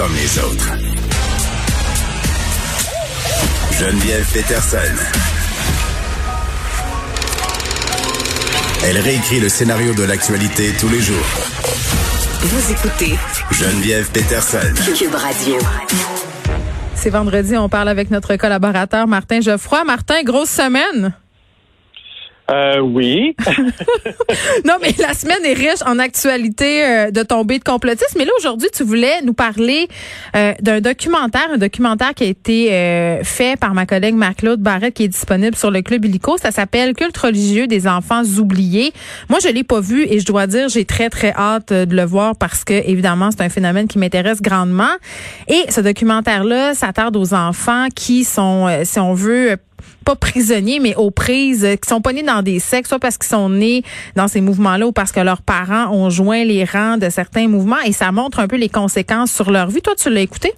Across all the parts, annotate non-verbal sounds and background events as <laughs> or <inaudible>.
comme les autres. Geneviève Peterson. Elle réécrit le scénario de l'actualité tous les jours. Vous écoutez Geneviève Peterson. Cube Radio. C'est vendredi, on parle avec notre collaborateur Martin Geoffroy. Martin, grosse semaine. Euh, oui. <laughs> non, mais la semaine est riche en actualité euh, de tomber de complotisme. Mais là, aujourd'hui, tu voulais nous parler euh, d'un documentaire, un documentaire qui a été euh, fait par ma collègue Marc-Claude Barrette, qui est disponible sur le Club Illico. Ça s'appelle Culte religieux des enfants oubliés. Moi, je l'ai pas vu et je dois dire, j'ai très, très hâte de le voir parce que, évidemment, c'est un phénomène qui m'intéresse grandement. Et ce documentaire-là s'attarde aux enfants qui sont, si on veut, pas prisonniers, mais aux prises, qui sont pas nés dans des sectes, soit parce qu'ils sont nés dans ces mouvements-là ou parce que leurs parents ont joint les rangs de certains mouvements et ça montre un peu les conséquences sur leur vie. Toi, tu l'as écouté?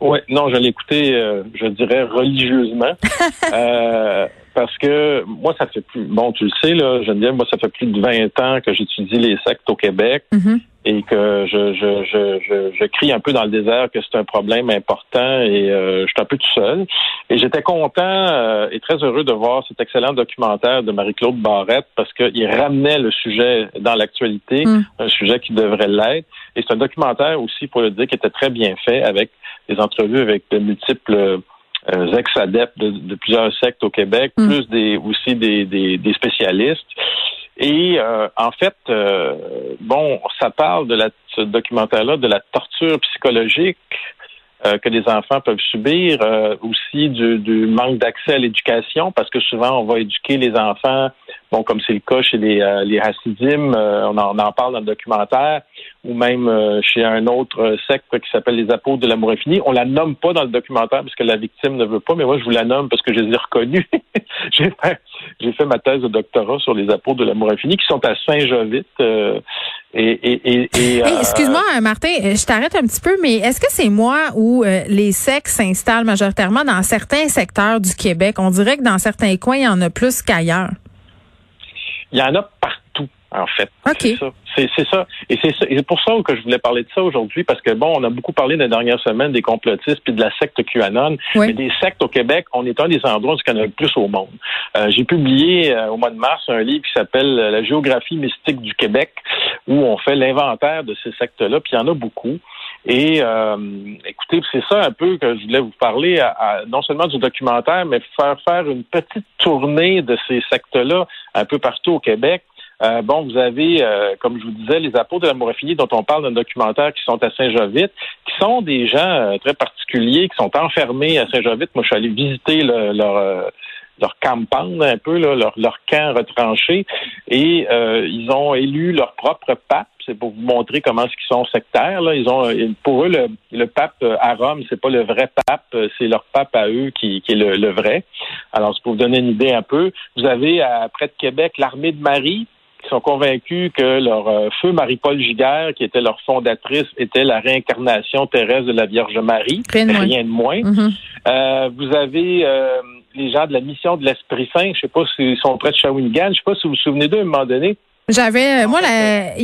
Oui, non, je l'ai écouté, euh, je dirais, religieusement. <laughs> euh, parce que moi, ça fait plus, bon, tu le sais, là, Geneviève, moi, ça fait plus de 20 ans que j'étudie les sectes au Québec Mm-hmm. et que je, je, je, je, je crie un peu dans le désert que c'est un problème important et euh, je suis un peu tout seul. Et j'étais content euh, et très heureux de voir cet excellent documentaire de Marie-Claude Barrette parce qu'il ramenait le sujet dans l'actualité, Mm. un sujet qui devrait l'être. Et c'est un documentaire aussi, pour le dire, qui était très bien fait avec des entrevues avec de multiples ex-adeptes de, de plusieurs sectes au Québec, Mm. plus des aussi des, des, des spécialistes. Et euh, en fait, euh, bon, ça parle de la, ce documentaire-là de la torture psychologique euh, que les enfants peuvent subir, euh, aussi du, du manque d'accès à l'éducation, parce que souvent on va éduquer les enfants, bon, comme c'est le cas chez les, euh, les Hasidim, euh, on, en, on en parle dans le documentaire, ou même euh, chez un autre euh, secte qui s'appelle les apôtres de l'amour infini. On la nomme pas dans le documentaire parce que la victime ne veut pas, mais moi je vous la nomme parce que je les ai reconnus. <laughs> j'ai fait j'ai fait ma thèse de doctorat sur les apôtres de l'amour infini qui sont à Saint-Jovite. euh, et, et, et, et, Hey, Excuse-moi, Martin, je t'arrête un petit peu, mais est-ce que c'est moi où euh, les sectes s'installent majoritairement dans certains secteurs du Québec? On dirait que dans certains coins, il y en a plus qu'ailleurs. Il y en a partout, en fait. OK. C'est ça. C'est, ça. Et c'est pour ça que je voulais parler de ça aujourd'hui, parce que bon, on a beaucoup parlé des dernières semaines des complotistes puis de la secte QAnon. Oui. Mais des sectes au Québec, on est un des endroits où il y en a le plus au monde. Euh, j'ai publié euh, au mois de mars un livre qui s'appelle euh, La géographie mystique du Québec, où on fait l'inventaire de ces sectes-là, puis il y en a beaucoup. Et euh, écoutez, c'est ça un peu que je voulais vous parler, à- à- non seulement du documentaire, mais faire faire une petite tournée de ces sectes-là un peu partout au Québec. Euh, bon, vous avez, euh, comme je vous disais, les apôtres de l'amour infini dont on parle dans le documentaire qui sont à Saint-Jovite, qui sont des gens euh, très particuliers, qui sont enfermés à Saint-Jovite. Moi, je suis allé visiter euh, leur campagne un peu, là, leur, camp retranché, et euh, ils ont élu leur propre pape. C'est pour vous montrer comment est-ce qu'ils sont sectaires. Là. Ils ont, pour eux, le, pape à Rome, c'est pas le vrai pape, c'est leur pape à eux qui, qui est le, le vrai. Alors, c'est pour vous donner une idée un peu. Vous avez à, près de Québec l'armée de Marie, qui sont convaincus que leur euh, feu Marie-Paul Giguère, qui était leur fondatrice, était la réincarnation terrestre de la Vierge Marie. Rien de moins. Rien de moins. Mhm. Euh, vous avez euh, les gens de la mission de l'Esprit Saint. Je sais pas s'ils sont près de Shawinigan. Je sais pas si vous vous souvenez d'eux à un moment donné. J'avais, moi, la-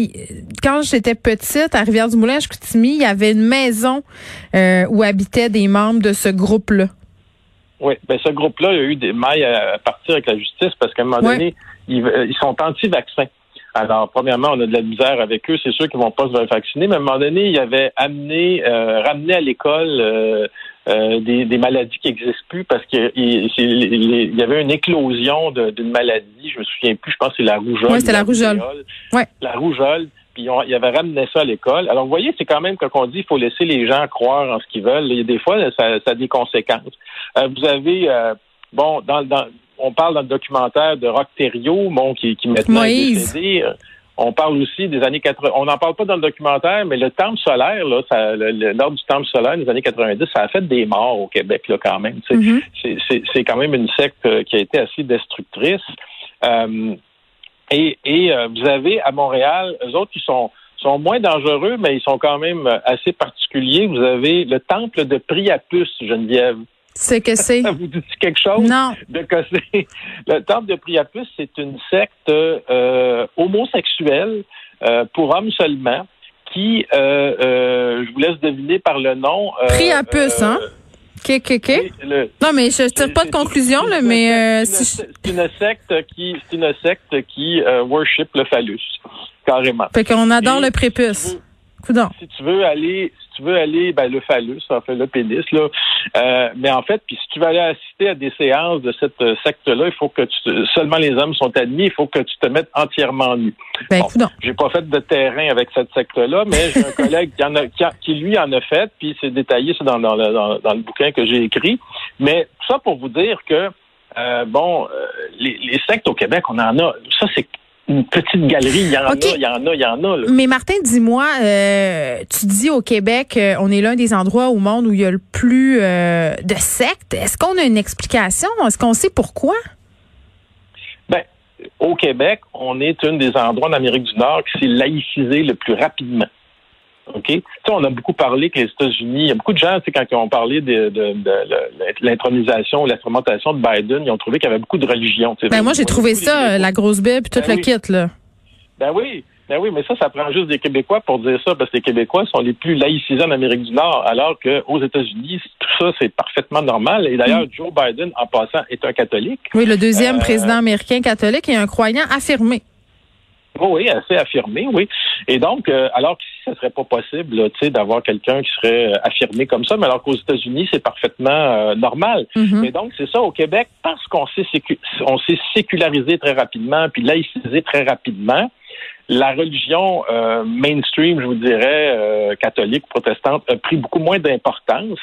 quand j'étais petite, à Rivière-du-Moulin, à Chicoutimi, il y avait une maison où habitaient des membres de ce groupe-là. Oui, ben ce groupe-là, il y a eu des mailles à partir avec la justice parce qu'à un moment donné, ils, euh, ils sont anti-vaccins. Alors, premièrement, on a de la misère avec eux. C'est sûr qu'ils vont pas se faire vacciner, mais à un moment donné, ils avaient amené, euh, ramené à l'école euh, euh, des, des maladies qui n'existent plus parce qu'il il, il- il y avait une éclosion d'une maladie. Je me souviens plus. Je pense que c'est la rougeole. Ouais, c'était la rougeole. Ouais. La rougeole. Puis on, ils avaient ramené ça à l'école. Alors, vous voyez, c'est quand même quand on dit il faut laisser les gens croire en ce qu'ils veulent. Il a des fois, ça, ça a des conséquences. Vous avez, bon, dans, dans, on parle dans le documentaire de Rock Thériault, bon, qui, qui maintenant est Moïse. décédé. Euh, On parle aussi des années 80. On n'en parle pas dans le documentaire, mais le temple solaire, là, ça, le- le- lors du temple solaire des années 90, ça a fait des morts au Québec, là, quand même. Mhm. C'est- quand même une secte euh, qui a été assez destructrice. Euh, et et euh, vous avez à Montréal, eux autres qui sont sont moins dangereux, mais ils sont quand même assez particuliers. Vous avez le temple de Priapus, Geneviève. C'est que c'est. Ça <laughs> vous dit quelque chose? Non. de casser. <laughs> Le temple de Priapus, c'est une secte euh, homosexuelle euh, pour hommes seulement qui, je vous laisse deviner par le nom. Puce, hein? OK, OK, OK. non, mais je ne tire pas de conclusion, là, mais... c'est une, secte qui, une secte qui worship le phallus, carrément. Fait qu'on adore le prépuce. Si tu veux aller, si tu veux aller, ben le phallus, en fait le pénis là. Euh, mais en fait, puis si tu veux aller assister à des séances de cette euh, secte-là, il faut que tu, seulement les hommes sont admis. Il faut que tu te mettes entièrement nu. Ben, bon, j'ai pas fait de terrain avec cette secte-là, mais j'ai un <laughs> collègue qui, en a, qui, lui en a fait, puis c'est détaillé ça dans, dans, le, dans, le bouquin que j'ai écrit. Mais tout ça pour vous dire que euh, bon, les, les sectes au Québec, on en a. Ça, c'est une petite galerie. Il y en a, il y en a, il y en a. Mais Martin, dis-moi, euh, tu dis au Québec, euh, on est l'un des endroits au monde où il y a le plus euh, de sectes. Est-ce qu'on a une explication? Est-ce qu'on sait pourquoi? Ben, au Québec, on est un des endroits en Amérique du Nord qui s'est laïcisé le plus rapidement. OK? Tu sais, on a beaucoup parlé que les États-Unis, il y a beaucoup de gens, tu sais, quand ils ont parlé de, de, de, l'intronisation ou l'instrumentation de Biden, ils ont trouvé qu'il y avait beaucoup de religion. Ben moi, j'ai trouvé ça, la grosse Bible, puis tout ben le kit, là. Ben oui. Ben oui, mais ça, ça prend juste des Québécois pour dire ça, parce que les Québécois sont les plus laïcisés en Amérique du Nord, alors qu'aux États-Unis, tout ça, c'est parfaitement normal. Et d'ailleurs, mm. Joe Biden, en passant, est un catholique. Oui, le deuxième euh, président américain catholique et un croyant affirmé. Oui, assez affirmé, oui. Et donc, euh, alors qu'ici, ce serait pas possible, tu sais, d'avoir quelqu'un qui serait euh, affirmé comme ça, mais alors qu'aux États-Unis, c'est parfaitement euh, normal. Mm donc, c'est ça au Québec, parce qu'on s'est sécularisé très rapidement, puis laïcisé très rapidement. La religion mainstream, je vous dirais, catholique, protestante, a pris beaucoup moins d'importance.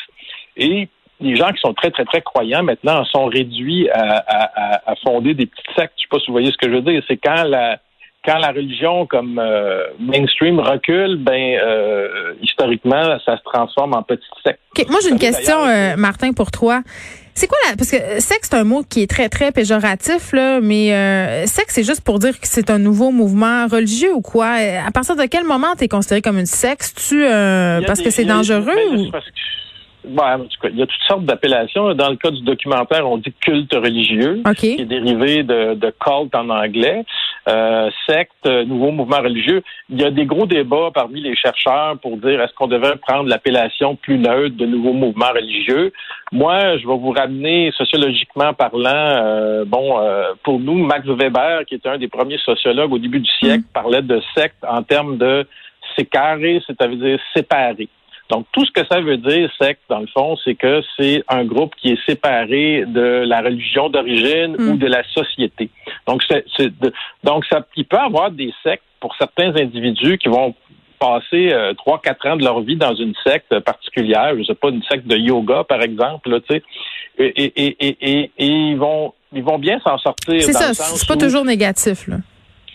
Et les gens qui sont très, très, très croyants maintenant sont réduits à, à, à, fonder des petites sectes. Je sais pas si vous voyez ce que je veux dire. C'est quand la quand la religion comme euh, mainstream recule, ben euh, historiquement, ça se transforme en petite secte. Moi, j'ai une question, euh, Martin, pour toi. C'est quoi la parce que sexe c'est un mot qui est très très péjoratif là, mais euh, sexe c'est juste pour dire que c'est un nouveau mouvement religieux ou quoi? À partir de quel moment tu es considéré comme une sexe? Tu parce que c'est dangereux ben, Bon, il y a toutes sortes d'appellations. Dans le cas du documentaire, on dit culte religieux, qui est dérivé de, de cult en anglais, euh, secte, nouveau mouvement religieux. Il y a des gros débats parmi les chercheurs pour dire est-ce qu'on devrait prendre l'appellation plus neutre de nouveau mouvement religieux. Moi, je vais vous ramener sociologiquement parlant. Euh, bon, euh, pour nous, Max Weber, qui était un des premiers sociologues au début du siècle, mm. parlait de secte en termes de c'est carré, c'est-à-dire séparé. Donc, tout ce que ça veut dire, c'est dans le fond, c'est que c'est un groupe qui est séparé de la religion d'origine ou hmm. de la société. Donc, c'est, donc ça, il peut y avoir des sectes pour certains individus qui vont passer euh, trois, quatre ans de leur vie dans une secte particulière, je sais pas, une secte de yoga, par exemple, là, tu sais, et, et, et, et, ils vont ils vont bien s'en sortir. C'est ça, c'est pas toujours négatif, là.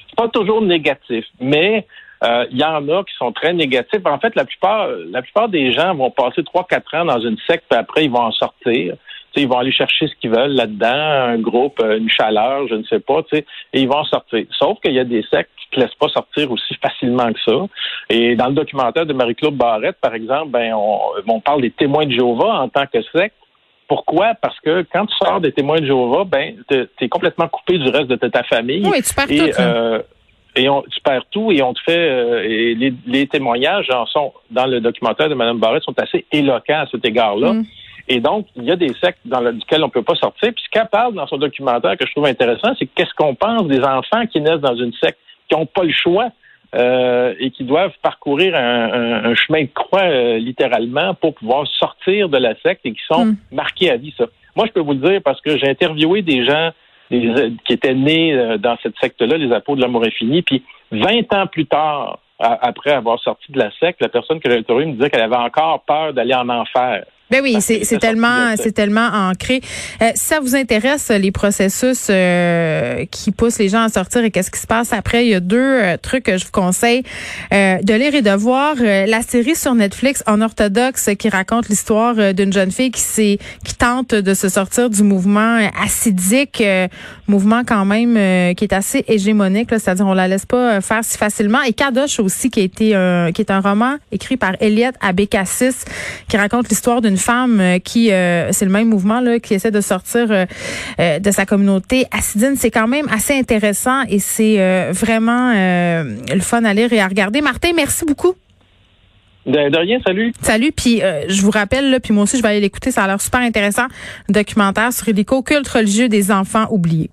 C'est pas toujours négatif, mais euh, il y en a qui sont très négatifs. En fait, la plupart, la plupart des gens vont passer trois, quatre ans dans une secte, puis après, ils vont en sortir. ils vont aller chercher ce qu'ils veulent là-dedans, un groupe, euh, une chaleur, je ne sais pas, et ils vont en sortir. Sauf qu'il y a des sectes qui ne laissent pas sortir aussi <laughs> facilement que ça. Et dans le documentaire de Marie-Claude Barrette, par exemple, ben, on, on parle des témoins de Jéhovah en tant que secte. Pourquoi? Parce que quand tu sors des témoins de Jéhovah, ben, tu es complètement coupé du reste de ta famille. Oui, tu tout. Euh, et on, tu perds tout et on te fait euh, et les, les, témoignages en sont dans le documentaire de Mme Barrett sont assez éloquents à cet égard-là. Mm. Et donc, il y a des sectes dans lesquels on peut pas sortir. Puis ce qu'elle parle dans son documentaire que je trouve intéressant, c'est qu'est-ce qu'on pense des enfants qui naissent dans une secte, qui n'ont pas le choix euh, et qui doivent parcourir un, un, chemin de croix euh, littéralement pour pouvoir sortir de la secte et qui sont mm. marqués à vie. Ça. Moi, je peux vous le dire parce que j'ai interviewé des gens qui étaient nés euh, dans cette secte-là, les apôtres de l'amour infini, puis 20 ans plus tard, après avoir sorti de la secte, la personne que j'ai interviewée me disait qu'elle avait encore peur d'aller en enfer. Ben oui, c'est tellement, c'est tellement ancré. Euh, si ça vous intéresse les processus euh, qui poussent les gens à sortir et qu'est-ce qui se passe après, il y a deux euh, trucs que je vous conseille de lire et de voir. la série sur Netflix en orthodoxe qui raconte l'histoire d'une jeune fille qui s'est, qui tente de se sortir du mouvement acidique, mouvement quand même qui est assez hégémonique, c'est-à-dire on la laisse pas faire si facilement. Et Kadosh aussi qui a été, qui est un roman écrit par Elliot Abécassis qui raconte l'histoire d'une femme euh, qui, euh, c'est le même mouvement là, qui essaie de sortir euh, de sa communauté acidine. C'est quand même assez intéressant et c'est vraiment le fun à lire et à regarder. Martin, merci beaucoup. De, rien, salut. Salut, puis je vous rappelle, là, puis moi aussi je vais aller l'écouter, ça a l'air super intéressant, un documentaire sur les culte religieux des enfants oubliés.